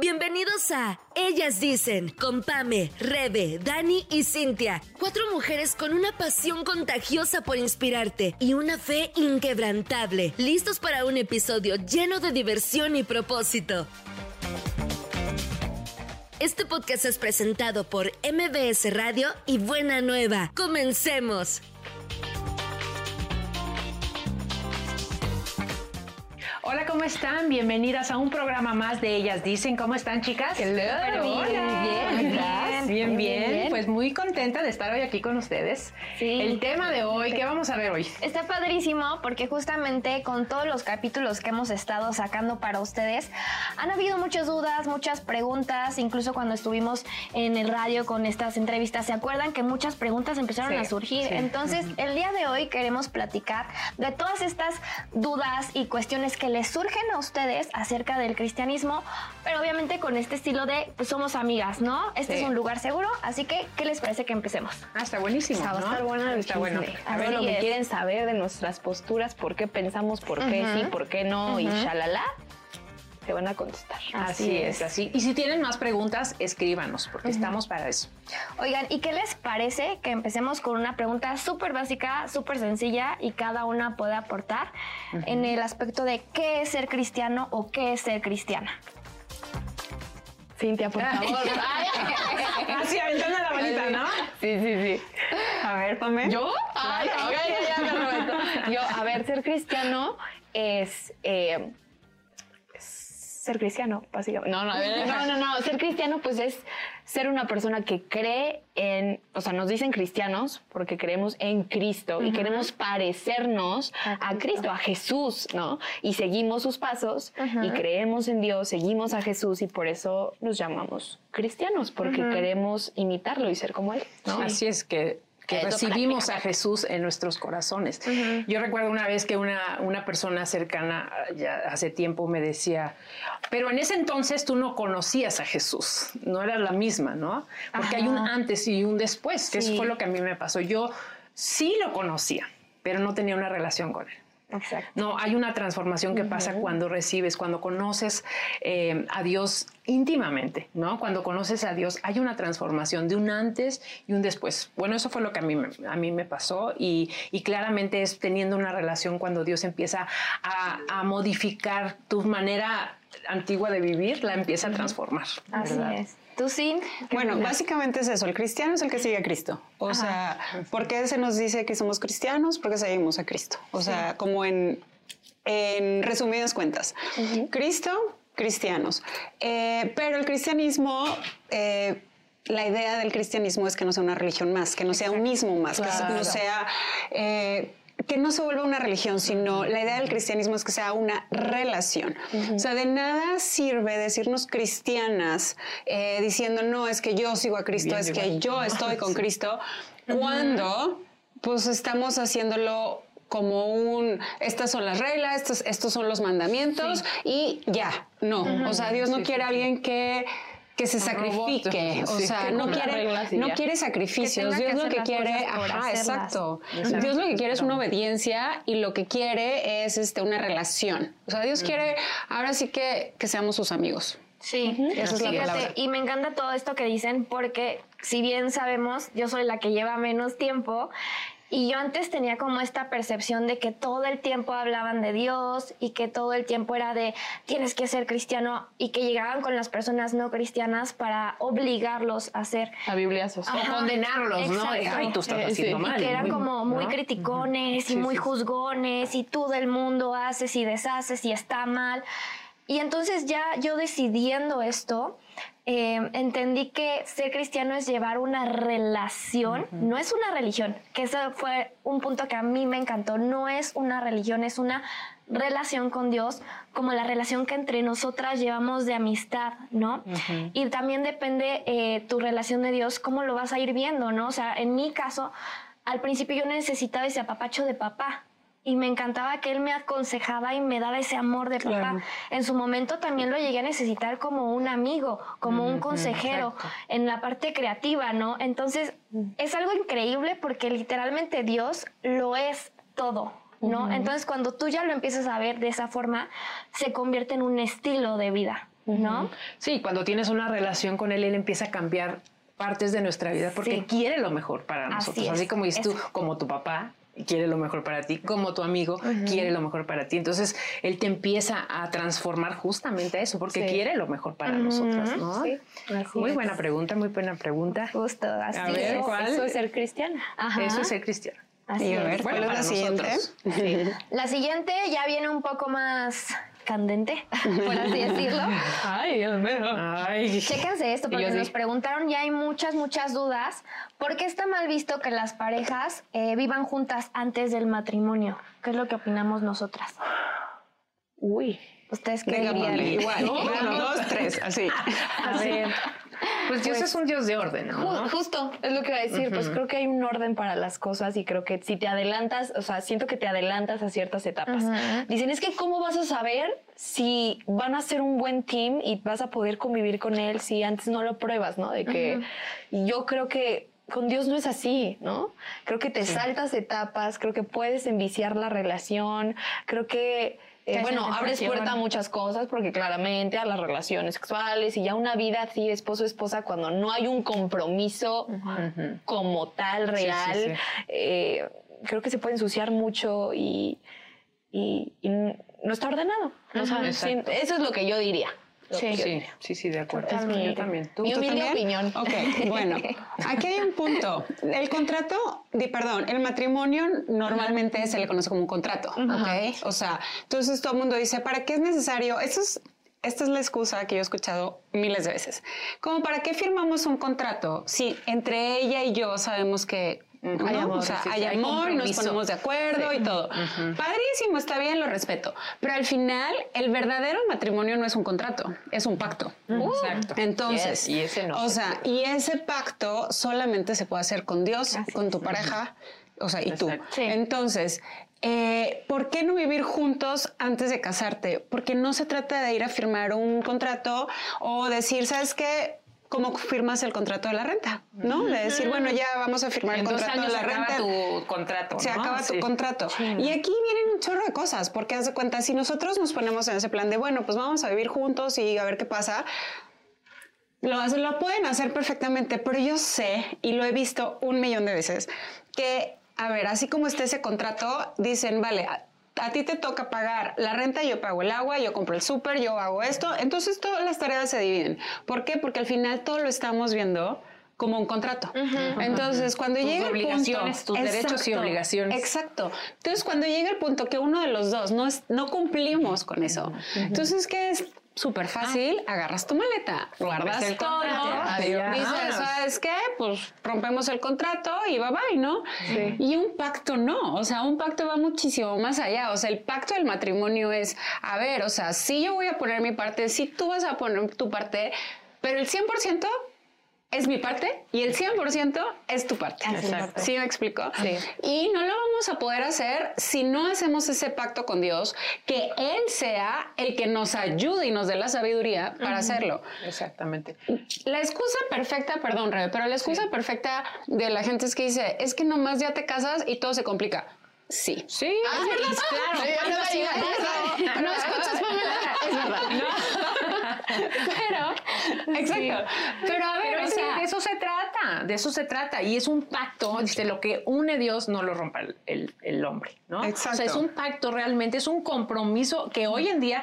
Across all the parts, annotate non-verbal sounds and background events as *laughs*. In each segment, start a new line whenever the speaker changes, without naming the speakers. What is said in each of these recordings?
Bienvenidos a Ellas Dicen con Pame, Rebe, Dani y Cintia. Cuatro mujeres con una pasión contagiosa por inspirarte y una fe inquebrantable. Listos para un episodio lleno de diversión y propósito. Este podcast es presentado por MBS Radio y Buena Nueva. Comencemos.
Hola, ¿cómo están? Bienvenidas a un programa más de Ellas Dicen. ¿Cómo están, chicas?
Hello.
Hola.
Bien,
bien, bien, bien, Pues muy contenta de estar hoy aquí con ustedes.
Sí.
El tema de hoy, ¿qué vamos a ver hoy?
Está padrísimo porque justamente con todos los capítulos que hemos estado sacando para ustedes, han habido muchas dudas, muchas preguntas, incluso cuando estuvimos en el radio con estas entrevistas, ¿se acuerdan que muchas preguntas empezaron
Sí,
a surgir?
sí.
Entonces, el día de hoy queremos platicar de todas estas dudas y cuestiones que les surgen a ustedes acerca del cristianismo, pero obviamente con este estilo de, pues somos amigas, ¿no? Este
Sí.
es un lugar seguro, así que, ¿qué les parece que empecemos?
Ah, está buenísimo,
Va a
¿no?
estar bueno el
Está bueno.
A ver lo que
es.
quieren saber de nuestras posturas, por qué pensamos, por qué sí, por qué no, y shalala, te van a contestar.
Así es, así. Y si tienen más preguntas, escríbanos, porque estamos para eso.
Oigan, ¿y qué les parece que empecemos con una pregunta súper básica, súper sencilla y cada una puede aportar en el aspecto de qué es ser cristiano o qué es ser cristiana?
Cintia, por favor. *laughs*
Así, aventando la bolita, ¿no?
sí, sí, sí.
A ver, Pame.
¿Yo? Ay, ok, ya, ya, perfecto. Yo, a ver, ser cristiano es... eh, ser cristiano, básicamente. No, no, no, no, no. Ser cristiano, pues es ser una persona que cree en, o sea, nos dicen cristianos porque creemos en Cristo y queremos parecernos a Cristo, a Jesús, ¿no? Y seguimos sus pasos y creemos en Dios, seguimos a Jesús y por eso nos llamamos cristianos, porque queremos imitarlo y ser como Él, ¿no?
Así es que, que recibimos a Jesús en nuestros corazones. Yo recuerdo una vez que una, una persona cercana, ya hace tiempo, me decía, pero en ese entonces tú no conocías a Jesús, no era la misma, ¿no? Porque hay un antes y un después, que eso fue lo que a mí me pasó. Yo sí lo conocía, pero no tenía una relación con él.
Exacto.
No, hay una transformación que pasa cuando recibes, cuando conoces eh, a Dios íntimamente, ¿no? Cuando conoces a Dios, hay una transformación de un antes y un después. Bueno, eso fue lo que a mí, me- a mí me pasó y, y claramente es teniendo una relación cuando Dios empieza a, a modificar tu manera antigua de vivir, la empieza a transformar.
Así
¿verdad?
es. ¿Tú,
Bueno,
opinas?
básicamente es eso. El cristiano es el que sigue a Cristo. O sea, ¿por qué se nos dice que somos cristianos? Porque seguimos a Cristo. O sea, como en, en resumidas cuentas. Cristo, cristianos. Eh, pero el cristianismo... eh, la idea del cristianismo es que no sea una religión más, que no sea un mismo más, que no sea eh, que no se vuelva una religión, sino la idea del cristianismo es que sea una relación. O sea, de nada sirve decirnos cristianas eh, diciendo, no, es que yo sigo a Cristo,
Bien,
es
igual.
que yo estoy con Cristo, cuando pues estamos haciéndolo como un, estas son las reglas, estos, estos son los mandamientos y ya, no. O sea, Dios no quiere a alguien que que se sacrifique, o
Sí,
sea, no quiere, no quiere sacrificios. Dios lo que quiere, ajá, exacto. Dios lo que quiere es una obediencia y lo que quiere es este, una relación. O sea, Dios quiere ahora sí que, que seamos sus amigos.
Sí,
Esa es la
Fíjate,
palabra.
Y me encanta todo esto que dicen porque si bien sabemos, yo soy la que lleva menos tiempo y yo antes tenía como esta percepción de que todo el tiempo hablaban de Dios y que todo el tiempo era de tienes que ser cristiano y que llegaban con las personas no cristianas para obligarlos a ser
La Biblia social.
O condenarlos, ¿no? De,
Exacto.
Ay, tú estás
Eh,
haciendo
sí.
mal.
y que eran
muy-
como muy
¿no?
criticones y muy juzgones y tú del mundo haces y deshaces y está mal. Y entonces ya yo decidiendo esto, eh, entendí que ser cristiano es llevar una relación, no es una religión, que eso fue un punto que a mí me encantó, no es una religión, es una relación con Dios, como la relación que entre nosotras llevamos de amistad, ¿no? Y también depende eh, tu relación de Dios, cómo lo vas a ir viendo, ¿no? O sea, en mi caso, al principio yo necesitaba ese apapacho de papá. Y me encantaba que él me aconsejaba y me daba ese amor de papá. En su momento también lo llegué a necesitar como un amigo, como un consejero, en la parte creativa, ¿no? Entonces, es algo increíble porque literalmente Dios lo es todo. ¿no? Entonces, cuando tú ya lo empiezas a ver de esa forma, se convierte en un estilo de vida. ¿no?
Sí, cuando tienes una relación con él, él empieza a cambiar partes de nuestra vida porque
Sí.
quiere lo mejor para nosotros.
es,
Así como dices tú, como tu papá quiere lo mejor para ti, como tu amigo quiere lo mejor para ti. Entonces, él te empieza a transformar justamente a eso, porque
Sí.
quiere lo mejor para nosotros, ¿no?
Sí,
Muy buena pregunta, muy buena pregunta.
Justo, así
A ver,
es.
¿cuál?
Eso es ser cristiano.
Ajá,
Eso es ser cristiano.
así
Y a
es.
ver,
Bueno,
¿cuál es la siguiente?
nosotros.
La siguiente ya viene un poco más candente, *laughs* por así *laughs* decirlo.
Ay, Dios mío. Ay.
Chéquense esto porque nos
sí.
preguntaron, ya hay muchas, muchas dudas. ¿Por qué está mal visto que las parejas eh, vivan juntas antes del matrimonio? ¿Qué es lo que opinamos nosotras?
Uy.
¿Ustedes qué
Venga,
dirían?
ponle igual. Uno, dos, tres, así. *laughs*
A ver.
Pues Dios es un Dios de orden,
Ju-
¿no?
Justo, es lo que iba a decir. Pues creo que hay un orden para las cosas y creo que si te adelantas, o sea, siento que te adelantas a ciertas etapas. Dicen, es que ¿cómo vas a saber si van a ser un buen team y vas a poder convivir con él si antes no lo pruebas, ¿no? De que yo creo que con Dios no es así, ¿no? Creo que te saltas etapas, creo que puedes enviciar la relación, creo que... eh, bueno, abres puerta a muchas cosas porque claramente a las relaciones sexuales y ya una vida así, esposo, esposa, cuando no hay un compromiso como tal,
Sí, sí,
real,
sí.
eh, creo que se puede ensuciar mucho y, y- y no está ordenado. O sea,
Exacto.
sí, eso es lo que yo diría.
Sí.
Sí, sí, sí, de acuerdo.
Mi-
Yo también. ¿Tú?
mi
¿Tú
humilde
también?
opinión.
Ok, bueno, *laughs* aquí hay un punto. El contrato, di- perdón, el matrimonio normalmente se le conoce como un contrato, ¿ok? O sea, entonces todo el mundo dice, ¿para qué es necesario? Esto es, esta es la excusa que yo he escuchado miles de veces. Como, ¿para qué firmamos un contrato si entre ella y yo sabemos que... ¿no?
Hay amor,
o sea, hay amor y nos ponemos de acuerdo y todo. Padrísimo, está bien, lo respeto. Pero al final, el verdadero matrimonio no es un contrato, es un pacto.
Exacto.
Entonces,
Yes, y ese no
o
se
sea, y ese pacto solamente se puede hacer con Dios, con tu pareja, o sea, y tú.
Sí.
Entonces, eh, ¿por qué no vivir juntos antes de casarte? Porque no se trata de ir a firmar un contrato o decir, ¿sabes qué? ¿Cómo firmas el contrato de la renta? ¿No? De decir, bueno, ya vamos a firmar
En
el
dos
contrato de la
se acaba
renta
tu contrato,
se
¿no?
acaba tu
Sí.
contrato. Y aquí vienen un chorro de cosas, porque haz de cuenta, si nosotros nos ponemos en ese plan de, bueno, pues vamos a vivir juntos y a ver qué pasa, lo, hacen- lo pueden hacer perfectamente, pero yo sé, y lo he visto un millón de veces, que, a ver, así como está ese contrato, dicen, vale, a, ti te toca pagar la renta, yo pago el agua, yo compro el súper, yo hago esto, entonces todas las tareas se dividen. ¿Por qué? Porque al final todo lo estamos viendo como un contrato. Entonces, cuando
Tus
llega el
obligaciones,
punto,
tus derechos y obligaciones.
Exacto. Entonces, cuando llega el punto que uno de los dos no, es- no cumplimos con eso, entonces, ¿qué es? Súper fácil, agarras tu maleta, guardas
el
todo,
contrato,
dices, ¿sabes qué? Pues rompemos el contrato y bye bye, ¿no? Y un pacto no, o sea, un pacto va muchísimo más allá, o sea, el pacto del matrimonio es, a ver, o sea, sí yo voy a poner mi parte, sí tú vas a poner tu parte, pero el 100% es mi parte y el 100% es tu parte.
Exacto.
¿Sí me explico?
Sí.
Y no lo vamos a poder hacer si no hacemos ese pacto con Dios, que Él sea el que nos ayude y nos dé la sabiduría para hacerlo.
Exactamente.
La excusa perfecta, perdón, Rebe, pero la excusa perfecta de la gente es que dice, es que nomás ya te casas y todo se complica. Sí.
Sí,
Ah,
es verdad.
No escuchas, Pamela. Es verdad. *laughs* Pero, exacto. Pero a ver,
Pero
o sea,
de eso se trata, de eso se trata. Y es un pacto, dice, lo que une Dios no lo rompa el, el- el hombre, ¿no?
Exacto.
O sea, es un pacto realmente, es un compromiso que hoy en día,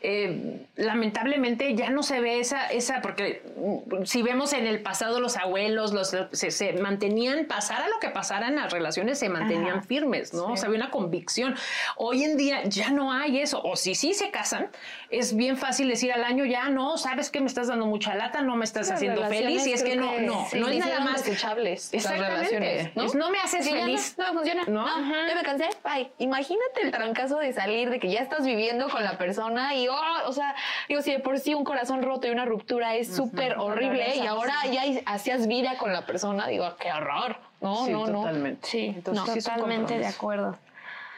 eh, lamentablemente, ya no se ve esa, esa, porque mm, si vemos en el pasado los abuelos, los, se, se mantenían, pasara lo que pasara en las relaciones, se mantenían firmes, ¿no? O sea, había una convicción. Hoy en día ya no hay eso. O si sí se casan, es bien fácil decir al año ya, no, sabes que me estás dando mucha lata, no me estás
Las
haciendo feliz. Y es que
relaciones
no, no,
sí,
no es nada más. Exactamente.
relaciones, ¿no?
Es, no me haces
Que
feliz.
No, no funciona.
¿No?
No, ya me cansé. Bye. Imagínate el trancazo de salir, de que ya estás viviendo con la persona y, oh, o sea, digo, si de por sí un corazón roto y una ruptura es súper horrible y ahora ya hacías vida con la persona, digo, qué horror. No,
Sí,
no, no.
totalmente.
Sí,
Entonces,
totalmente de acuerdo.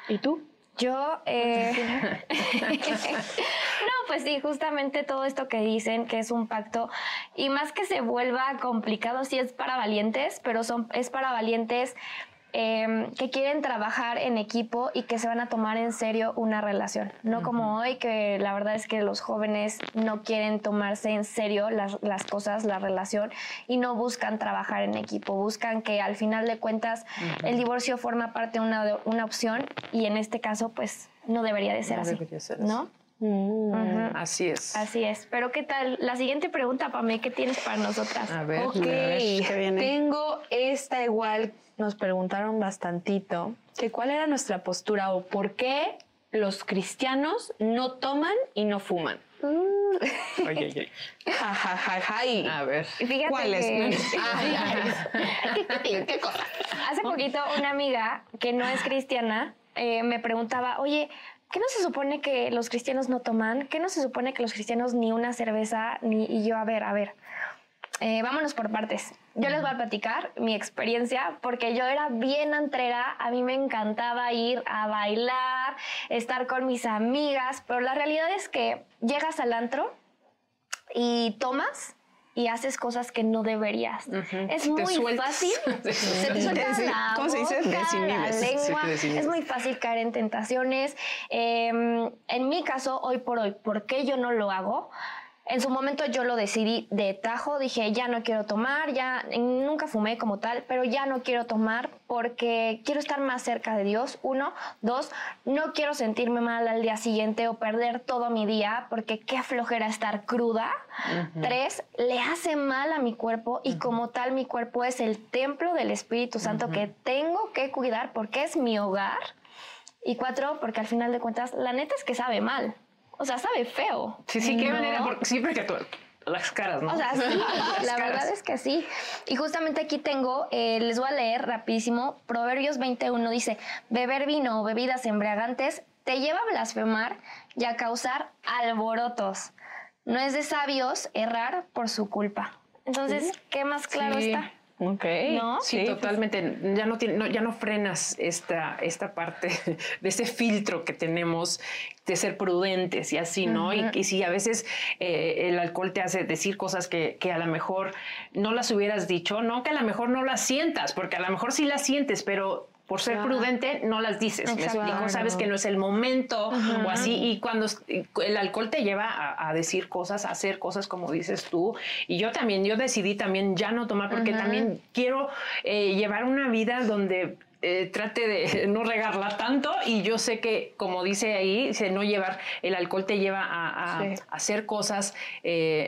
¿Y tú?
Yo, eh, *laughs* *laughs* *laughs* pues sí, justamente todo esto que dicen que es un pacto y más que se vuelva complicado, sí es para valientes, pero son, es para valientes em, que quieren trabajar en equipo y que se van a tomar en serio una relación. No como hoy, que la verdad es que los jóvenes no quieren tomarse en serio las, las cosas, la relación, y no buscan trabajar en equipo. Buscan que al final de cuentas el divorcio forma parte de una, de una opción y en este caso, pues no debería de ser
No
así.
debería ser
¿No?
Ujú, Así es.
Así es. Pero ¿qué tal? La siguiente pregunta, Pame, ¿qué tienes para nosotras?
A ver.
Ok,
a ver.
¿qué viene?
tengo esta igual, nos preguntaron bastantito, que cuál era nuestra postura o por qué los cristianos no toman y no fuman.
Ay, ay, ay.
Ja, ja, ja, ja, y-
A ver. *laughs*
Ay, ay, ¿Qué cosa?
hace poquito una amiga que no es cristiana eh, me preguntaba, oye, ¿qué no se supone que los cristianos no toman? ¿Qué no se supone que los cristianos ni una cerveza? Ni... Y yo, a ver, a ver, eh, vámonos por partes. Yo les voy a platicar mi experiencia porque yo era bien antrera, a mí me encantaba ir a bailar, estar con mis amigas, pero la realidad es que llegas al antro y tomas y haces cosas que no deberías. Es muy
sueltas.
fácil. *laughs* Se te suelta
Sí,
la
¿cómo se dice?
la.
Sí,
lengua.
desinhibes.
Es muy fácil caer en tentaciones. Eh, en mi caso, hoy por hoy, ¿por qué yo no lo hago? En su momento yo lo decidí de tajo, dije, ya no quiero tomar, ya nunca fumé como tal, pero ya no quiero tomar porque quiero estar más cerca de Dios, uno. Dos, no quiero sentirme mal al día siguiente o perder todo mi día porque qué flojera estar cruda. Tres, le hace mal a mi cuerpo y como tal mi cuerpo es el templo del Espíritu Santo que tengo que cuidar porque es mi hogar. Y cuatro, porque al final de cuentas, la neta es que sabe mal. O sea, sabe feo.
Sí, sí, qué
No.
manera, porque siempre que tú, las caras, ¿no?
O sea, sí, *laughs* la
caras.
verdad es que sí. Y justamente aquí tengo, eh, les voy a leer rapidísimo, Proverbios 21 dice, beber vino o bebidas embriagantes te lleva a blasfemar y a causar alborotos. No es de sabios errar por su culpa. Entonces, ¿qué más claro
Sí.
está?
Ok.
¿No?
Sí, totalmente. Ya no, tiene- no, ya no frenas esta, esta parte *laughs* de ese filtro que tenemos de ser prudentes y así, ¿no? y, y si a veces eh, el alcohol te hace decir cosas que, que a lo mejor no las hubieras dicho, no que a lo mejor no las sientas, porque a lo mejor sí las sientes, pero por ser prudente no las dices. ¿Me
Exacto.
explico? Sabes que no es el momento o así. Y cuando el alcohol te lleva a, a decir cosas, a hacer cosas como dices tú. Y yo también, yo decidí también ya no tomar porque también quiero eh, llevar una vida donde eh, trate de *laughs* no regarla tanto y yo sé que como dice ahí dice, no llevar el alcohol te lleva a, a-
Sí.
a hacer cosas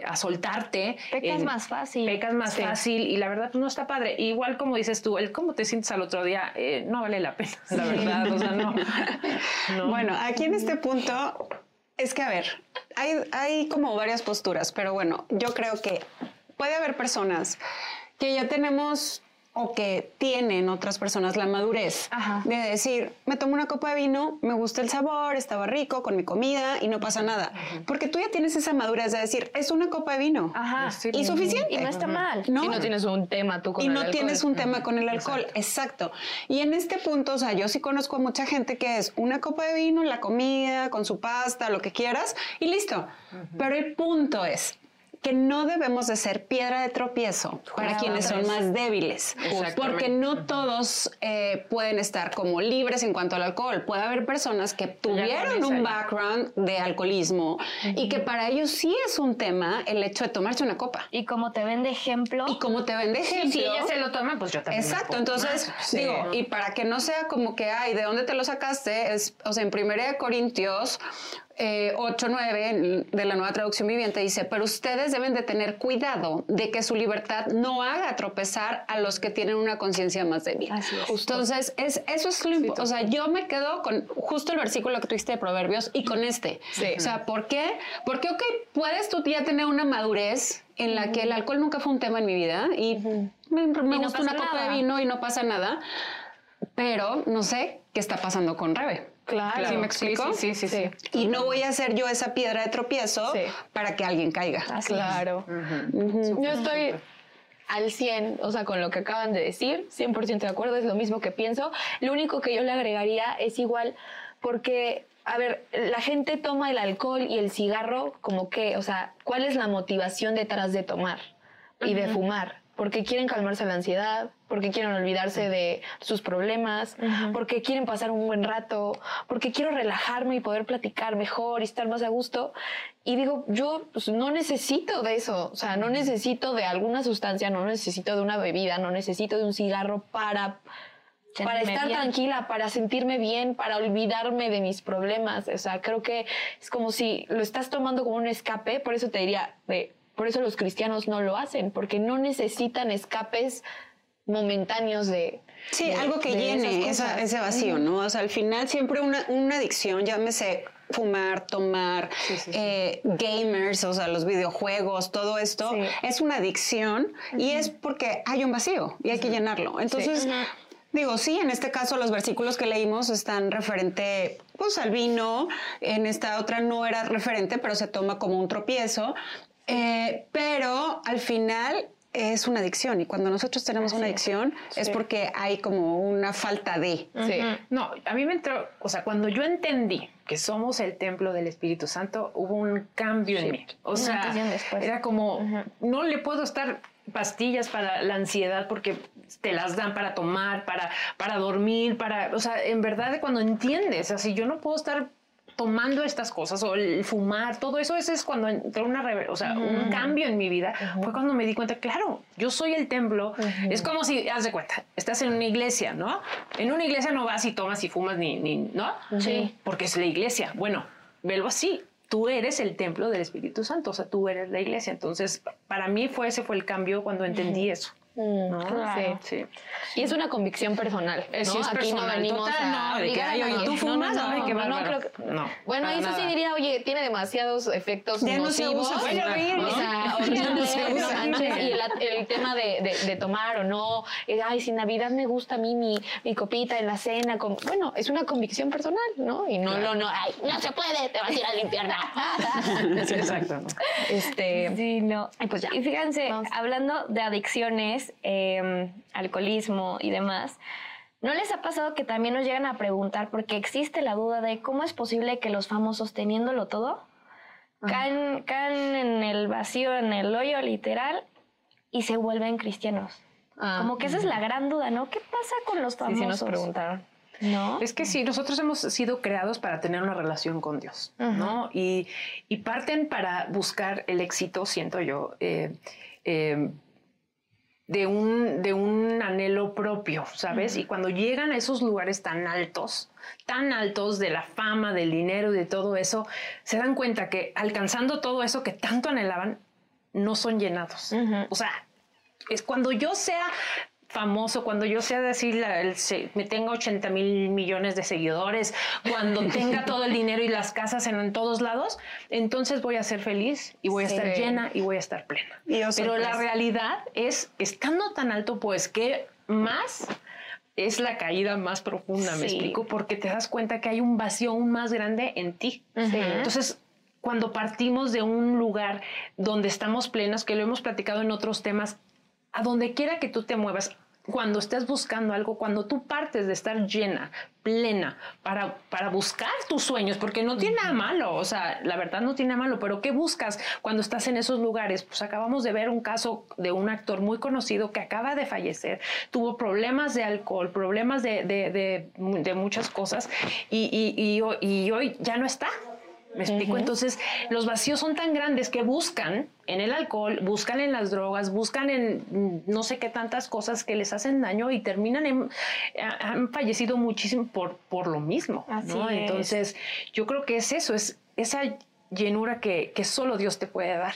a a soltarte
Pecas más fácil.
pecas más fácil y la verdad pues, no está padre igual como dices tú el cómo te sientes al otro día eh, no vale la pena la verdad o sea no, *laughs* *laughs* no.
Bueno, aquí en este punto es que, a ver, hay, hay como varias posturas, pero bueno, yo creo que puede haber personas que ya tenemos o que tienen otras personas la madurez
Ajá.
de decir, me tomo una copa de vino, me gusta el sabor, estaba rico con mi comida y no pasa nada. Porque tú ya tienes esa madurez de decir, es una copa de vino.
Ajá.
Sí,
Y suficiente.
Y no está mal.
No.
Y no tienes un tema tú con
y
el
no
alcohol.
tienes un tema con el alcohol, exacto. Y en este punto, o sea, yo sí conozco a mucha gente que es una copa de vino, la comida, con su pasta, lo que quieras, y listo. Pero el punto es que no debemos de ser piedra de tropiezo para quienes son más débiles, porque no todos eh, pueden estar como libres en cuanto al alcohol. Puede haber personas que tuvieron un background de alcoholismo y que para ellos sí es un tema el hecho de tomarse una copa.
Y como te ven de ejemplo,
Y como te ven de ejemplo,
si ella se lo toma pues yo también
Exacto, entonces
más. Sí.
digo, y para que no sea como que, ay, ¿de dónde te lo sacaste? Es, o sea, en 1 Corintios eh, 8, 9 de la nueva traducción viviente dice, pero ustedes deben de tener cuidado de que su libertad no haga tropezar a los que tienen una conciencia más débil.
Así es.
Entonces, es, eso es lo impo- O sea, yo me quedo con justo el versículo que tuviste de Proverbios y con este. O sea, ¿por qué? Porque, ok, puedes tú ya tener una madurez en la que el alcohol nunca fue un tema en mi vida y me, me
no
gusta
pasa
una copa
nada.
de vino y no pasa nada, pero no sé qué está pasando con Rebe.
Claro.
¿Sí me explico?
Sí, sí, sí, sí.
Y no voy a ser yo esa piedra de tropiezo
Sí.
para que alguien caiga.
así es.
Claro. Yo estoy al 100, o sea, con lo que acaban de decir, 100% de acuerdo, es lo mismo que pienso. Lo único que yo le agregaría es igual, porque, a ver, la gente toma el alcohol y el cigarro como que, o sea, ¿cuál es la motivación detrás de tomar y de fumar? porque quieren calmarse la ansiedad, porque quieren olvidarse de sus problemas, porque quieren pasar un buen rato, porque quiero relajarme y poder platicar mejor y estar más a gusto. Y digo, yo pues, no necesito de eso, o sea, no necesito de alguna sustancia, no necesito de una bebida, no necesito de un cigarro para para estar tranquila, para sentirme bien, para olvidarme de mis problemas. O sea, creo que es como si lo estás tomando como un escape, por eso te diría, de, por eso los cristianos no lo hacen, porque no necesitan escapes momentáneos de...
Sí, algo que llene ese vacío, ¿no? O sea, al final siempre una, una adicción, llámese fumar, tomar, eh, gamers, o sea, los videojuegos, todo esto, es una adicción y es porque hay un vacío y hay que llenarlo. Entonces, Digo, sí, en este caso los versículos que leímos están referente pues, al vino, en esta otra no era referente, pero se toma como un tropiezo. Eh, pero al final es una adicción y cuando nosotros tenemos una adicción es porque hay como una falta de.
Sí. No, a mí me entró, o sea, cuando yo entendí que somos el templo del Espíritu Santo, hubo un cambio en mí. O sea, era como, no le puedo estar pastillas para la ansiedad porque te las dan para tomar, para, para dormir, para, o sea, en verdad cuando entiendes, así yo no puedo estar tomando estas cosas o el fumar, todo eso, ese es cuando entró una, o sea, un cambio en mi vida, fue cuando me di cuenta, claro, yo soy el templo, es como si, haz de cuenta, estás en una iglesia, ¿no? En una iglesia no vas y tomas y fumas ni, ni ¿no? Sí. Porque es la iglesia. Bueno, velo así, tú eres el templo del Espíritu Santo, o sea, tú eres la iglesia. Entonces, para mí fue ese fue el cambio cuando entendí eso.
Mm, claro. sí, Y es una convicción personal. ¿no?
Sí, es Aquí personal. no venimos a. No, de que, oye, tú fumas, no, no, no, no, creo que,
no Bueno, eso nada. sí diría, oye, tiene demasiados efectos ya nocivos. No se usa, ¿no? O sea, no se usa. Y el, el tema de, de, de, tomar o no, eh, ay, si Navidad me gusta a mí mi, mi copita en la cena. Con, bueno, es una convicción personal, ¿no? Y no, claro. no, no, ay, no se puede, te vas a ir al infierno.
sí, *laughs* exacto.
Este, sí, no. Y pues ya. Y fíjense, Vamos. hablando de adicciones, Em, alcoholismo y demás, ¿no les ha pasado que también nos llegan a preguntar, porque existe la duda de cómo es posible que los famosos teniéndolo todo, caen, caen en el vacío, en el hoyo literal, y se vuelven cristianos? Ah, Como que esa es la gran duda, ¿no? ¿Qué pasa con los famosos? Sí,
nos preguntaron.
¿No? Es que sí, nosotros hemos sido creados para tener una relación con Dios, ¿no? Y, y, parten para buscar el éxito, siento yo, eh, eh, de un, de un anhelo propio, ¿sabes? Y cuando llegan a esos lugares tan altos, tan altos de la fama, del dinero y de todo eso, se dan cuenta que alcanzando todo eso que tanto anhelaban, no son llenados. O sea, es cuando yo sea famoso, cuando yo sea decir, me tenga 80 mil millones de seguidores, cuando *laughs* tenga todo el dinero y las casas en, todos lados, entonces voy a ser feliz y voy a estar llena y voy a estar plena. Pero la realidad es, estando tan alto, pues que más es la caída más profunda, me explico, porque te das cuenta que hay un vacío aún más grande en ti. Entonces, cuando partimos de un lugar donde estamos plenos, que lo hemos platicado en otros temas, a donde quiera que tú te muevas, cuando estés buscando algo, cuando tú partes de estar llena, plena, para, para buscar tus sueños, porque no tiene nada malo, o sea, la verdad no tiene nada malo, pero ¿qué buscas cuando estás en esos lugares? Pues acabamos de ver un caso de un actor muy conocido que acaba de fallecer, tuvo problemas de alcohol, problemas de, de, de, muchas cosas y, y, y hoy ya no está. ¿Me explico? Entonces, los vacíos son tan grandes que buscan en el alcohol, buscan en las drogas, buscan en no sé qué tantas cosas que les hacen daño y terminan en, han fallecido muchísimo por, por lo mismo. ¿no? Entonces, yo creo que es eso, es esa llenura que, que solo Dios te puede dar.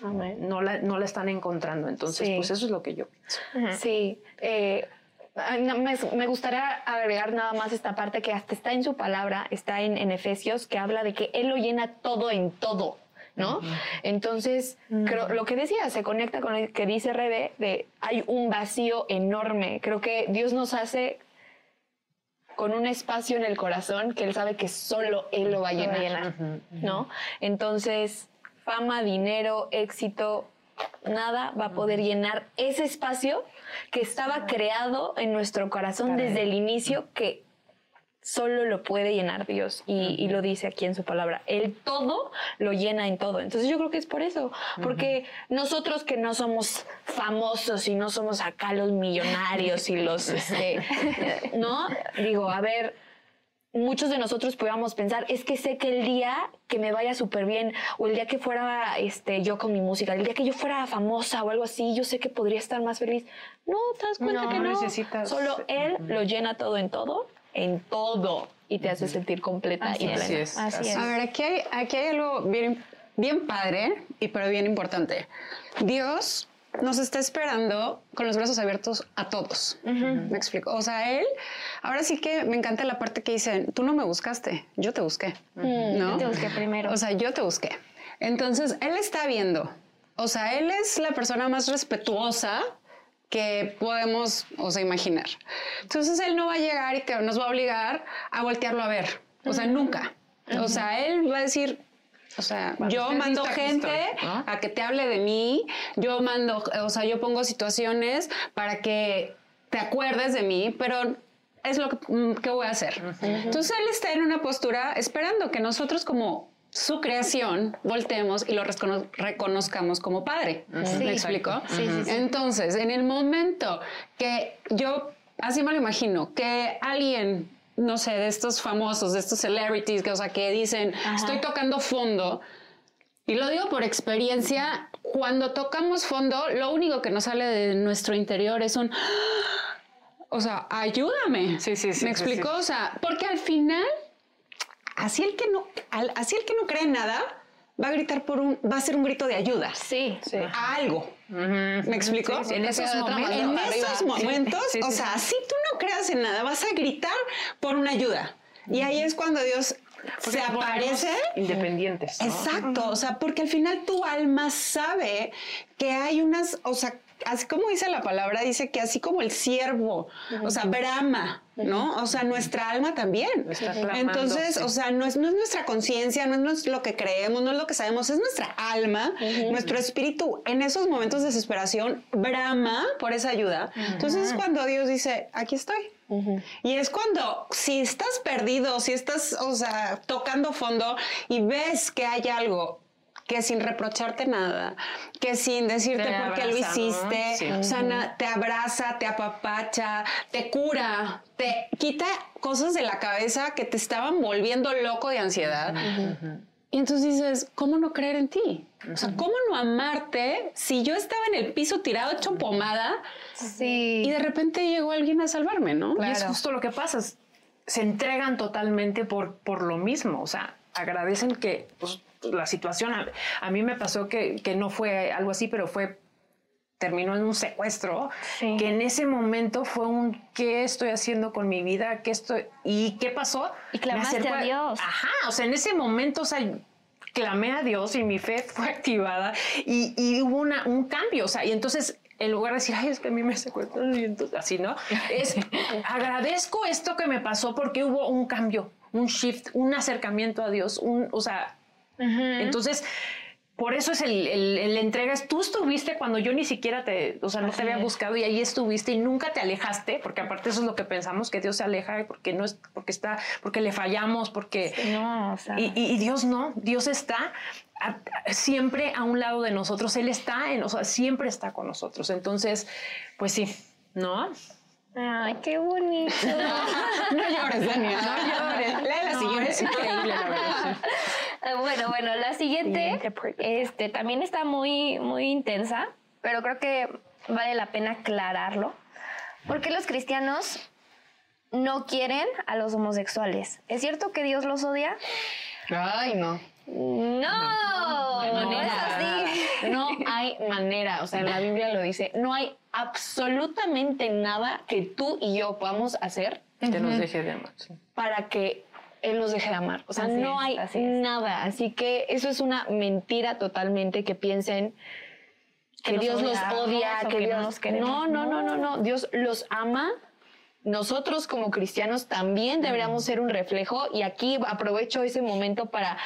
No la, no la están encontrando. Entonces, pues eso es lo que yo
pienso. Sí. Eh, me, gustaría agregar nada más esta parte que hasta está en su palabra, está en, Efesios, que habla de que Él lo llena todo en todo. ¿no? Entonces, creo, lo que decía se conecta con lo que dice Rebe, de hay un vacío enorme. Creo que Dios nos hace con un espacio en el corazón que Él sabe que solo Él lo va a llenar, ¿no? Entonces, fama, dinero, éxito, nada va a poder llenar ese espacio que estaba creado en nuestro corazón desde el inicio, que solo lo puede llenar Dios y, y, lo dice aquí en su palabra. El todo lo llena en todo. Entonces yo creo que es por eso, porque nosotros que no somos famosos y no somos acá los millonarios y los, este, *laughs* ¿no? Digo, a ver, muchos de nosotros podíamos pensar, es que sé que el día que me vaya súper bien, o el día que fuera este, yo con mi música, el día que yo fuera famosa o algo así, yo sé que podría estar más feliz. No, te das cuenta que no. Necesitas... Solo Él lo llena todo en todo, en todo, y te hace sentir completa y plena.
Así es. Así es. A ver, aquí hay, aquí hay algo bien, bien padre, y pero bien importante. Dios nos está esperando con los brazos abiertos a todos. Me explico. O sea, él, ahora sí que me encanta la parte que dice, tú no me buscaste, yo te busqué. ¿no?
Yo te busqué primero.
O sea, yo te busqué. Entonces, él está viendo. O sea, él es la persona más respetuosa que podemos, o sea, imaginar. Entonces, él no va a llegar y te, nos va a obligar a voltearlo a ver. O sea, nunca. O sea, él va a decir, o sea, yo mando gente a que te hable de mí, yo mando, o sea, yo pongo situaciones para que te acuerdes de mí, pero es lo que, mm, voy a hacer. Entonces él está en una postura esperando que nosotros como su creación voltemos y lo reconozcamos como padre. ¿Me explico? Entonces, en el momento que yo, así me lo imagino, que alguien no sé, de estos famosos, de estos celebrities, que, o sea, que dicen, estoy tocando fondo. Y lo digo por experiencia, cuando tocamos fondo, lo único que nos sale de nuestro interior es un, o sea, ayúdame. Sí, sí, sí. ¿Me explicó? O sea, porque al final, así el que no, así el que no cree nada, va a gritar por un, va a ser un grito de ayuda.
Sí. sí.
A algo. ¿Me explico?
en esos momentos.
En esos momentos, o sea, si tú no creas en nada, vas a gritar por una ayuda. Y ahí es cuando Dios se aparece.
Independientes.
Exacto. O sea, porque al final tu alma sabe que hay unas, o sea, así como dice la palabra, dice que así como el siervo, o sea, brama, ¿no? O sea, nuestra alma también. Entonces, o sea, no es, no es nuestra conciencia, no es lo que creemos, no es lo que sabemos, es nuestra alma, nuestro espíritu en esos momentos de desesperación brama por esa ayuda. Entonces es cuando Dios dice, aquí estoy. Y es cuando, si estás perdido, si estás, o sea, tocando fondo y ves que hay algo que sin reprocharte nada, que sin decirte por qué lo hiciste, o sea, te abraza, te apapacha, te cura, te quita cosas de la cabeza que te estaban volviendo loco de ansiedad. Y entonces dices, ¿cómo no creer en ti? O sea, ¿cómo no amarte si yo estaba en el piso tirado hecho pomada sí. y de repente llegó alguien a salvarme, ¿no?
Y es justo lo que pasa, se entregan totalmente por, por lo mismo, o sea, agradecen que pues, la situación. A, mí me pasó que, que, no fue algo así, pero fue terminó en un secuestro, que en ese momento fue un ¿qué estoy haciendo con mi vida? ¿Qué estoy y qué pasó?
Y clamaste a Dios.
Ajá, o sea, en ese momento, o sea, clamé a Dios y mi fe fue activada y, y hubo una, un cambio, o sea, y entonces en lugar de decir, ay, es que a mí me secuestraron y entonces así, ¿no? Es *laughs* agradezco esto que me pasó porque hubo un cambio, un shift, un acercamiento a Dios, un, o sea, entonces, por eso es el, el, entrega. Tú estuviste cuando yo ni siquiera te, o sea, no te había buscado y ahí estuviste y nunca te alejaste, porque aparte eso es lo que pensamos, que Dios se aleja porque no es, porque está, porque le fallamos, porque... no, o sea... y, Dios no, Dios está siempre a un lado de nosotros, Él está, en, o sea, siempre está con nosotros. Entonces, pues sí, ¿no?
Ay, qué bonito. *laughs*
no llores, Daniela.
No llores. Lee la siguiente. Es increíble, la verdad. *laughs*
Bueno, bueno, la siguiente este, también está muy, muy intensa, pero creo que vale la pena aclararlo. ¿Por qué los cristianos no quieren a los homosexuales? ¿Es cierto que Dios los odia?
Ay, no.
No, no, es así.
No hay manera, o sea, la Biblia lo dice, no hay absolutamente nada que tú y yo podamos hacer
que nos deje de amar.
Para que él nos deje de amar. O sea, no hay nada. Así que eso es una mentira totalmente que piensen que, Dios los odia, que, Dios... No, no, no, no, no. Dios los ama. Nosotros como cristianos también deberíamos ser un reflejo y aquí aprovecho ese momento para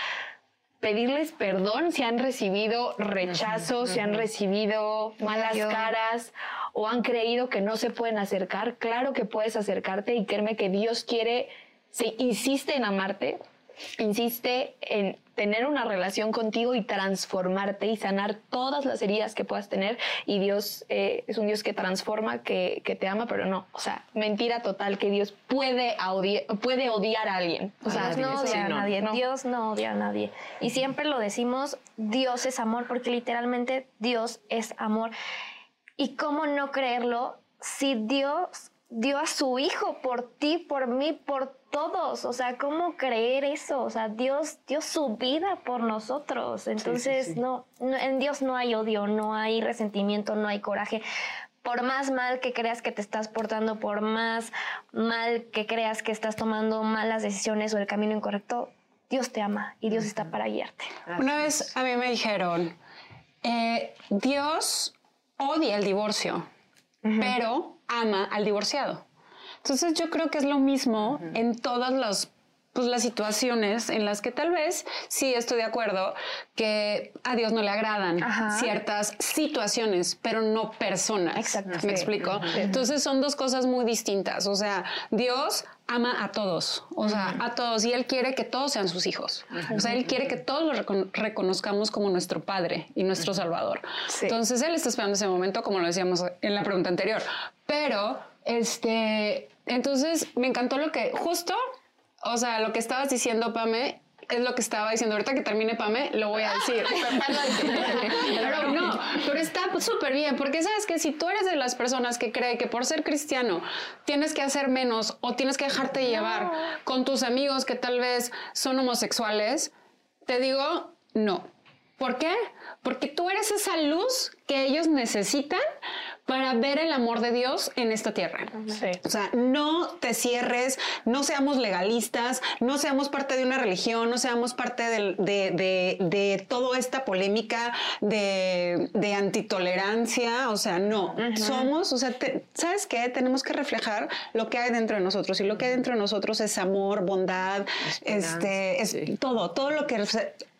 pedirles perdón si han recibido rechazo, si han recibido malas caras o han creído que no se pueden acercar. Claro que puedes acercarte y créeme que Dios quiere se insiste en amarte, insiste en tener una relación contigo y transformarte y sanar todas las heridas que puedas tener. Y Dios eh, es un Dios que transforma, que, que, te ama, pero no. O sea, mentira total que Dios puede, odiar, puede odiar a alguien.
O sea, Dios no odia a nadie. Dios no odia a nadie. Y siempre lo decimos, Dios es amor, porque literalmente Dios es amor. ¿Y cómo no creerlo si Dios dio a su hijo por ti, por mí, por todos. O sea, ¿cómo creer eso? O sea, Dios dio su vida por nosotros. Entonces, No, en Dios no hay odio, no hay resentimiento, no hay coraje. Por más mal que creas que te estás portando, por más mal que creas que estás tomando malas decisiones o el camino incorrecto, Dios te ama y Dios está para guiarte.
Una vez a mí me dijeron, eh, Dios odia el divorcio, pero ama al divorciado. Entonces yo creo que es lo mismo en todas las pues las situaciones en las que tal vez sí estoy de acuerdo que a Dios no le agradan ciertas situaciones, pero no personas. Exacto. ¿Me explico? Entonces son dos cosas muy distintas. O sea, Dios ama a todos, o sea, a todos, y Él quiere que todos sean sus hijos. O sea, Él quiere que todos lo reconozcamos como nuestro Padre y nuestro Salvador. Entonces, Él está esperando ese momento, como lo decíamos en la pregunta anterior. Pero, este, entonces, me encantó lo que, justo, o sea, lo que estabas diciendo, Pame, es lo que estaba diciendo. Ahorita que termine Pame, lo voy a decir. *laughs* pero no, pero está súper bien, porque sabes que si tú eres de las personas que cree que por ser cristiano tienes que hacer menos o tienes que dejarte llevar con tus amigos que tal vez son homosexuales, te digo, no. ¿Por qué? Porque tú eres esa luz que ellos necesitan para ver el amor de Dios en esta tierra. O sea, no te cierres, no seamos legalistas, no seamos parte de una religión, no seamos parte de, de, de, toda esta polémica de, antitolerancia. O sea, no, somos, o sea, ¿sabes qué? Tenemos que reflejar lo que hay dentro de nosotros y lo que hay dentro de nosotros es amor, bondad, este, es todo, todo lo que...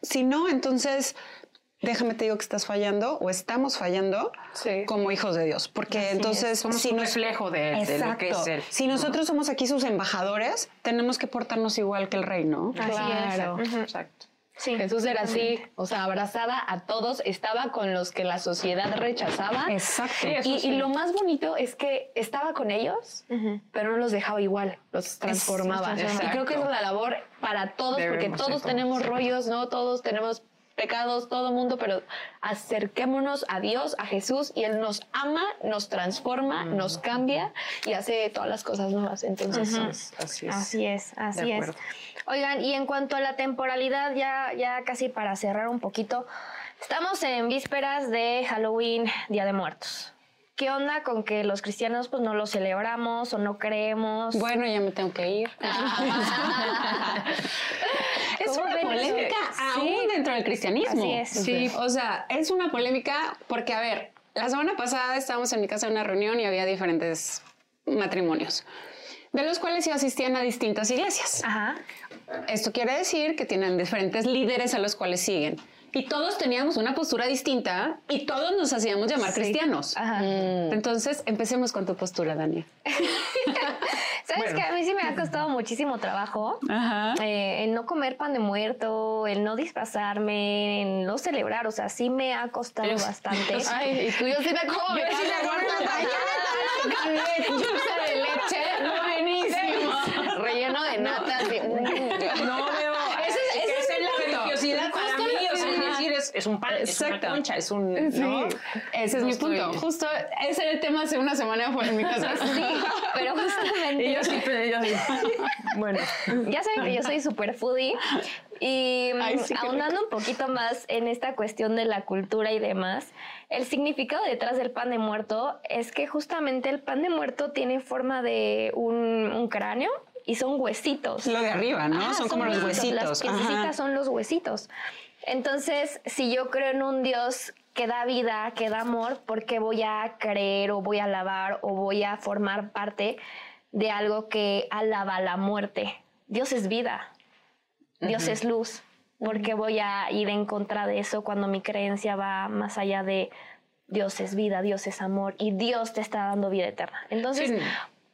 Si no, entonces déjame te digo que estás fallando o estamos fallando como hijos de Dios. Porque entonces...
Somos un reflejo de, lo que es Él.
Si nosotros somos aquí sus embajadores, tenemos que portarnos igual que el rey, ¿no?
claro. Exacto. Jesús era así, o sea, abrazada a todos, estaba con los que la sociedad rechazaba.
Exacto.
y, lo más bonito es que estaba con ellos, pero no los dejaba igual, los transformaba. y creo que es la labor para todos, porque todos tenemos rollos, ¿no? Todos tenemos pecados, todo mundo, pero acerquémonos a Dios, a Jesús, y Él nos ama, nos transforma, nos cambia y hace todas las cosas nuevas. Entonces,
así es. Así es, así es. Oigan, y en cuanto a la temporalidad, ya, ya casi para cerrar un poquito, estamos en vísperas de Halloween, Día de Muertos. ¿Qué onda con que los cristianos pues no lo celebramos o no creemos?
Bueno, ya me tengo que ir. *laughs* *laughs* *laughs* es una polémica aún dentro del cristianismo.
Así es.
Sí, o sea, es una polémica porque, a ver, la semana pasada estábamos en mi casa en una reunión y había diferentes matrimonios, de los cuales se asistían a distintas iglesias. Ajá. Esto quiere decir que tienen diferentes líderes a los cuales siguen y todos teníamos una postura distinta y todos nos hacíamos llamar cristianos. Mm. Entonces, empecemos con tu postura, Dani. *laughs*
¿Sabes que A mí sí me ha costado muchísimo trabajo eh, en no comer pan de muerto, en no disfrazarme, en no celebrar. O sea, sí me ha costado bastante. *laughs*
Ay, y tú yo sí me como. Yo sí me *laughs* como. de leche, buenísimo. Relleno de nata.
No, es, un pan, es una concha, es un...
Ese es mi punto. Justo ese era el tema hace una semana fue en mi *laughs* casa.
sí, pero justamente...
yo sí, pero yo sí. *laughs*
bueno. Ya saben que yo soy super foodie y ahondando un poquito más en esta cuestión de la cultura y demás, el significado detrás del pan de muerto es que justamente el pan de muerto tiene forma de un, un cráneo y son huesitos.
Lo de arriba, ¿no? son, como los huesitos.
Las son los huesitos. Entonces, si yo creo en un Dios que da vida, que da amor, ¿por qué voy a creer o voy a alabar o voy a formar parte de algo que alaba la muerte? Dios es vida, Dios es luz. ¿Por qué voy a ir en contra de eso cuando mi creencia va más allá de Dios es vida, Dios es amor y Dios te está dando vida eterna? Entonces,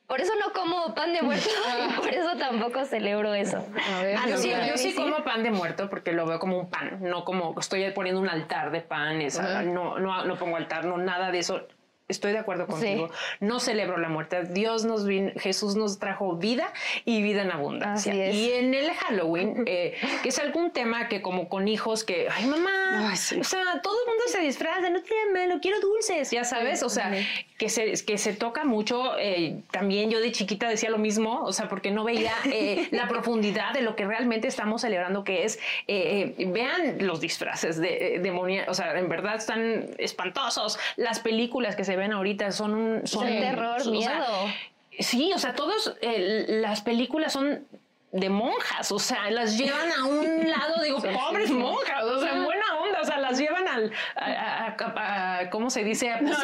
por eso no como pan de muerto *laughs* y por eso tampoco celebro eso.
Ah, yo, sí, yo sí como pan de muerto porque lo veo como un pan, no como estoy poniendo un altar de pan, esa, no, no, no pongo altar, no nada de eso estoy de acuerdo contigo. No celebro la muerte. Dios nos vino, Jesús nos trajo vida y vida en abundancia. Y en el Halloween, eh, que es algún tema que como con hijos que, ay mamá, o sea, todo el mundo se disfraza, no tiene malo, quiero dulces, ya sabes, o sea, que se, que se toca mucho. Eh, también yo de chiquita decía lo mismo, o sea, porque no veía eh, *laughs* la profundidad de lo que realmente estamos celebrando, que es, vean los disfraces de demonia, o sea, en verdad están espantosos. Las películas que se ven ahorita son un... Son,
terror, miedo.
sí, o sea, todas las películas son de monjas, o sea, las llevan a un *laughs* lado, digo, pobres monjas, o sea, buena onda, o sea, las llevan al, a, ¿cómo se dice? A *laughs*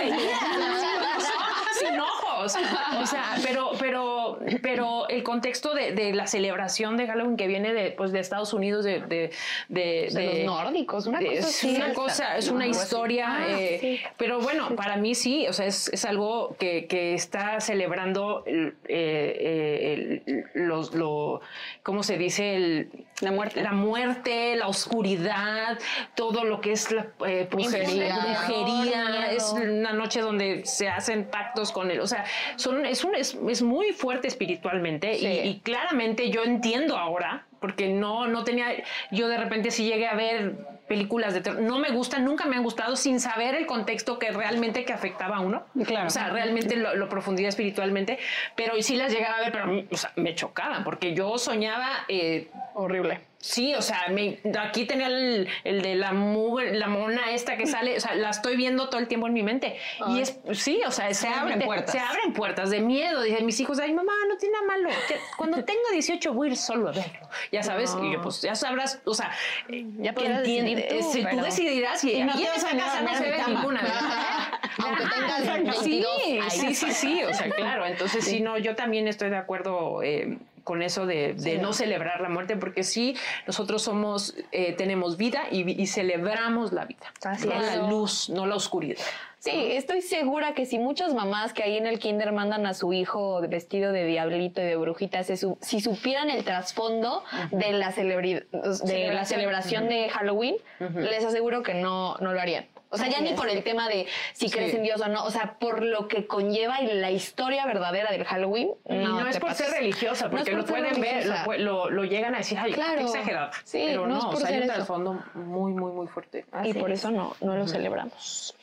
sin. O sea, *laughs* pero, pero, pero el contexto de, la celebración de Halloween que viene de, pues, de Estados Unidos, de, de,
de los nórdicos, una cosa
es una cosa, es una historia. Ah, eh, pero bueno, para mí sí, o sea, es, es algo que, que, está celebrando eh, los, lo, ¿cómo se dice? El,
la muerte.
La muerte, la oscuridad, todo lo que es la brujería. Es una noche donde se hacen pactos con él. O sea, son, es, un, es, es muy fuerte espiritualmente y, claramente yo entiendo ahora, porque no, no tenía, yo de repente si llegué a ver películas de terror, no me gustan, nunca me han gustado sin saber el contexto que realmente que afectaba a uno. Claro. O sea, realmente lo, profundidad espiritualmente, pero sí las llegaba a ver, pero o sea, me chocaban, porque yo soñaba... Eh,
Horrible
Sí, o sea, me, aquí tenía el, de la la mona esta que sale, o sea, la estoy viendo todo el tiempo en mi mente. Y es, sí, o sea, se, abren puertas. Se abren puertas de miedo. Dicen mis hijos, ay, mamá, no tiene nada malo. Cuando tenga 18 voy a ir solo a verlo. Ya sabes, y yo, pues ya sabrás, o sea,
ya podrás decidir tú,
si tú decidirás y,
no vas a casa no se ve ninguna. *laughs*
Aunque tengas
sí, sí, sí, sí, o sea, *laughs* claro. Entonces, sí, no, yo también estoy de acuerdo eh, con eso de, no celebrar la muerte, porque sí, nosotros somos, eh, tenemos vida y, celebramos la vida, la luz, no la oscuridad.
Sí, estoy segura que si muchas mamás que ahí en el kinder mandan a su hijo vestido de diablito y de brujita, si supieran el trasfondo de, la de la celebración. de Halloween, les aseguro que no, no lo harían. O sea, ya ni por el tema de si crees en Dios o no, o sea, por lo que conlleva y la historia verdadera del Halloween.
Y no, es por ser religiosa, porque lo pueden ver, lo, lo, llegan a decir, ay, claro. exagerado. Sí, pero no, o sea, hay un trasfondo muy, muy, muy fuerte.
y por eso no, no lo celebramos.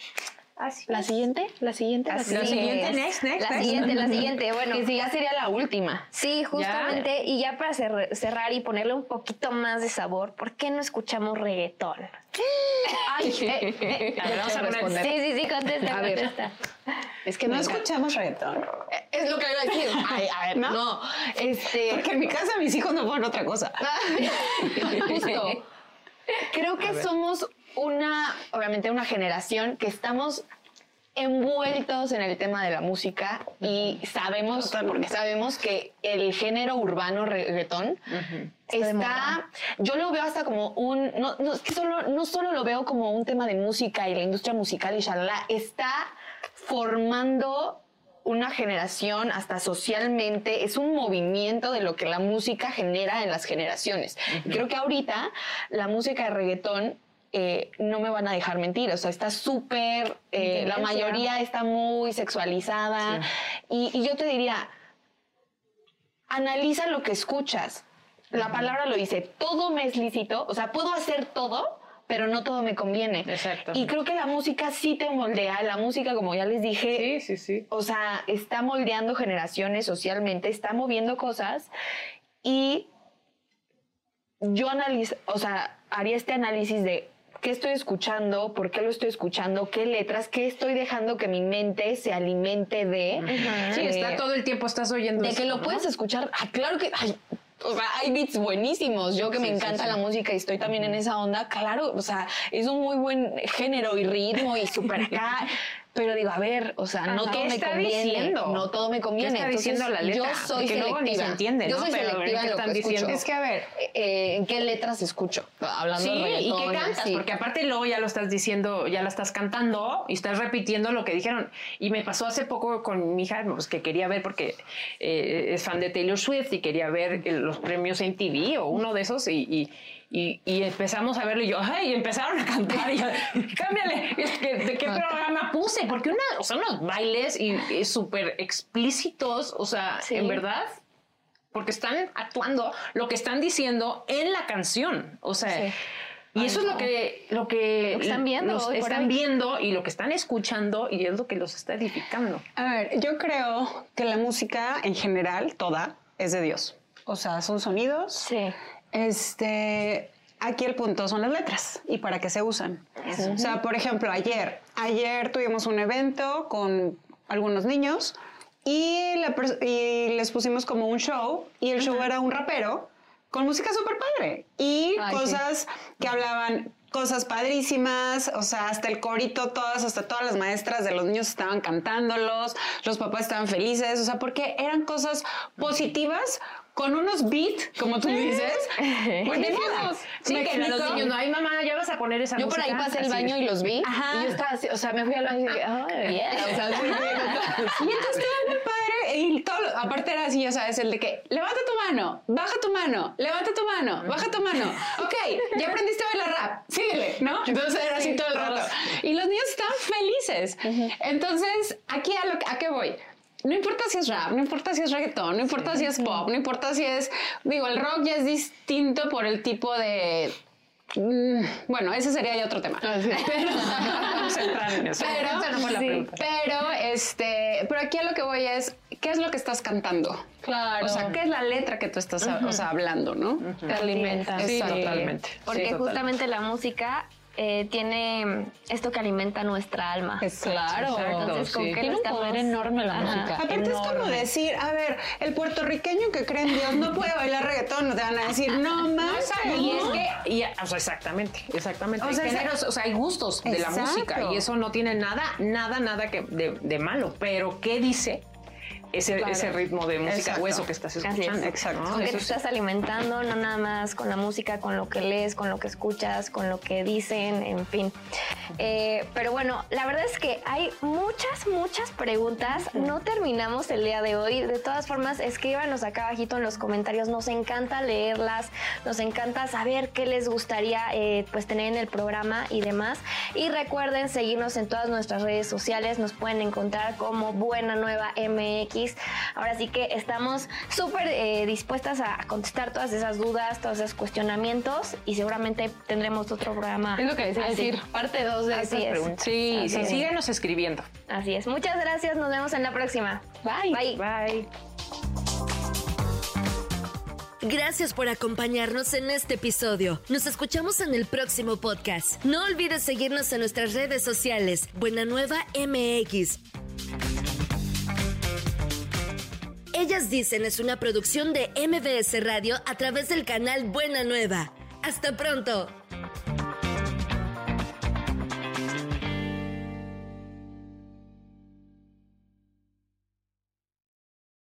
¿La siguiente? ¿La siguiente?
La siguiente, next, next.
La siguiente, la *laughs* siguiente. Bueno.
Que sí, ya sería la última.
Sí, justamente. Y ya para cerrar y ponerle un poquito más de sabor, ¿por qué no escuchamos reggaetón?
Ay, *laughs* a ver, vamos a responder.
Sí, sí, sí, contesta,
a
contesta.
Es que no escuchamos reggaetón.
Es lo que iba a decir. Ay, a ver, no. Este...
Porque en mi casa mis hijos no ponen otra cosa. *laughs*
Justo. Creo que somos una, obviamente, una generación que estamos envueltos en el tema de la música y sabemos, sabemos que el género urbano reggaetón está, yo lo veo hasta como un, no, es que solo, no solo lo veo como un tema de música y la industria musical y shalala, está formando una generación, hasta socialmente, es un movimiento de lo que la música genera en las generaciones. Creo que ahorita la música de reggaetón eh, no me van a dejar mentir, o sea, está súper, eh, la mayoría está muy sexualizada y, yo te diría, analiza lo que escuchas. La palabra lo dice, todo me es lícito, o sea, puedo hacer todo, pero no todo me conviene.
Exacto.
Y creo que la música sí te moldea, la música, como ya les dije,
sí, sí, sí.
o sea, está moldeando generaciones socialmente, está moviendo cosas y yo analizo, o sea, haría este análisis de qué estoy escuchando, por qué lo estoy escuchando, qué letras, qué estoy dejando que mi mente se alimente de.
Sí, está todo el tiempo, estás oyendo.
De que lo puedes escuchar. Ah, claro que. o sea, hay beats buenísimos. Yo que me encanta la música y estoy también en esa onda, claro, o sea, es un muy buen género y ritmo y súper acá. Pero digo, a ver, o sea, no todo
¿Qué
me conviene.
diciendo?
No todo me conviene.
¿Qué está
Entonces,
diciendo la letra?
Yo soy
Porque luego ni
selectiva.
se entiende,
Yo
¿no?
soy
Pero ver,
selectiva
¿qué
en lo
están
que escucho.
diciendo?
Es que a ver,
Eh, ¿En qué letras escucho? Hablando
Sí,
de
y qué cantas, porque aparte luego ya lo estás diciendo, ya la estás cantando y estás repitiendo lo que dijeron. Y me pasó hace poco con mi hija, pues, que quería ver, porque eh, es fan de Taylor Swift y quería ver eh, los premios en TV o uno de esos y, y- y- y empezamos a verlo y yo, ay, y empezaron a cantar y yo, cámbiale, ¿de qué programa puse? Porque una, o sea, unos bailes y, y súper explícitos, o sea,
Sí.
en verdad, porque están actuando lo que están diciendo en la canción. O sea,
Sí.
y eso es lo que, lo que,
Lo que están viendo
los están viendo y lo que están escuchando y es lo que los está edificando.
A ver, yo creo que la música en general, toda, es de Dios. O sea, son sonidos.
Sí.
Este, aquí el punto son las letras y para qué se usan. O sea, por ejemplo, ayer, ayer tuvimos un evento con algunos niños y, la pers- y les pusimos como un show y el show era un rapero con música súper padre y
Ay, sí.
cosas que hablaban cosas padrísimas, o sea, hasta el corito, todas, hasta todas las maestras de los niños estaban cantándolos, los papás estaban felices, o sea, porque eran cosas positivas con unos beats, como tú dices, *laughs* buenísimos.
Sí,
¿Me
que los niños, no, ay mamá, ya vas a poner esa
Yo por ahí
música".
pasé el baño y los vi.
Ajá.
Y yo estaba así, o sea, me fui al baño y dije, oh, *laughs* yeah. O sea, sí, *laughs*
Y entonces estaba muy padre. Y todo, aparte era así, ya sabes, el de que levanta tu mano, baja tu mano, levanta tu mano, baja tu mano. Ok, ya aprendiste a bailar rap, síguele, ¿no? Entonces era así todo el rato. Y los niños estaban felices. Entonces, aquí a, lo, a qué voy. No importa si es rap, no importa si es reggaetón, no importa si es pop, no importa si es. Digo, el rock ya es distinto por el tipo de. mm, Bueno, ese sería ya otro tema. *laughs* Pero,
Vamos a entrar en eso.
pero,
Esa no fue la
sí,
pregunta.
pero, este, pero aquí a lo que voy es, ¿qué es lo que estás cantando?
Claro.
O sea, ¿qué es la letra que tú estás o sea, hablando, no?
te alimenta.
Sí,
Exacto.
totalmente.
Porque justamente la música eh, tiene esto que alimenta nuestra alma.
Claro.
Entonces, ¿con
sí.
qué
Tiene un poder enorme la
Ajá.
música.
Aparte es como decir, a ver, el puertorriqueño que cree en Dios no puede bailar reggaetón, no te van a decir, no más.
Y es que, y, o sea, exactamente, exactamente.
O
hay
sea,
géneros, o sea, hay gustos de la música y eso no tiene nada, nada, nada que de, de malo. Pero ¿qué dice ese,
Claro.
ese ritmo de música
Exacto.
o eso que estás
Así es.
escuchando?
Exacto.
¿no? Eso
te
es-
estás alimentando, no nada más con la música, con lo que lees, con lo que escuchas, con lo que dicen, en fin. Eh, pero bueno, la verdad es que hay muchas, muchas preguntas. No terminamos el día de hoy. De todas formas, escríbanos acá abajito en los comentarios. Nos encanta leerlas, nos encanta saber qué les gustaría eh, pues tener en el programa y demás. Y recuerden seguirnos en todas nuestras redes sociales. Nos pueden encontrar como Buena Nueva MX. Ahora sí que estamos súper eh, dispuestas a contestar todas esas dudas, todos esos cuestionamientos y seguramente tendremos otro programa.
Es lo que decía decir, parte 2 de
Así
estas
es.
preguntas.
Sí,
Así
sí,
es.
síguenos escribiendo.
Así es. Muchas gracias. Nos vemos en la próxima.
Bye.
Bye.
Bye.
Gracias por acompañarnos en este episodio. Nos escuchamos en el próximo podcast. No olvides seguirnos en nuestras redes sociales. Buena Nueva MX. Ellas dicen es una producción de MBS Radio a través del canal Buena Nueva. Hasta pronto.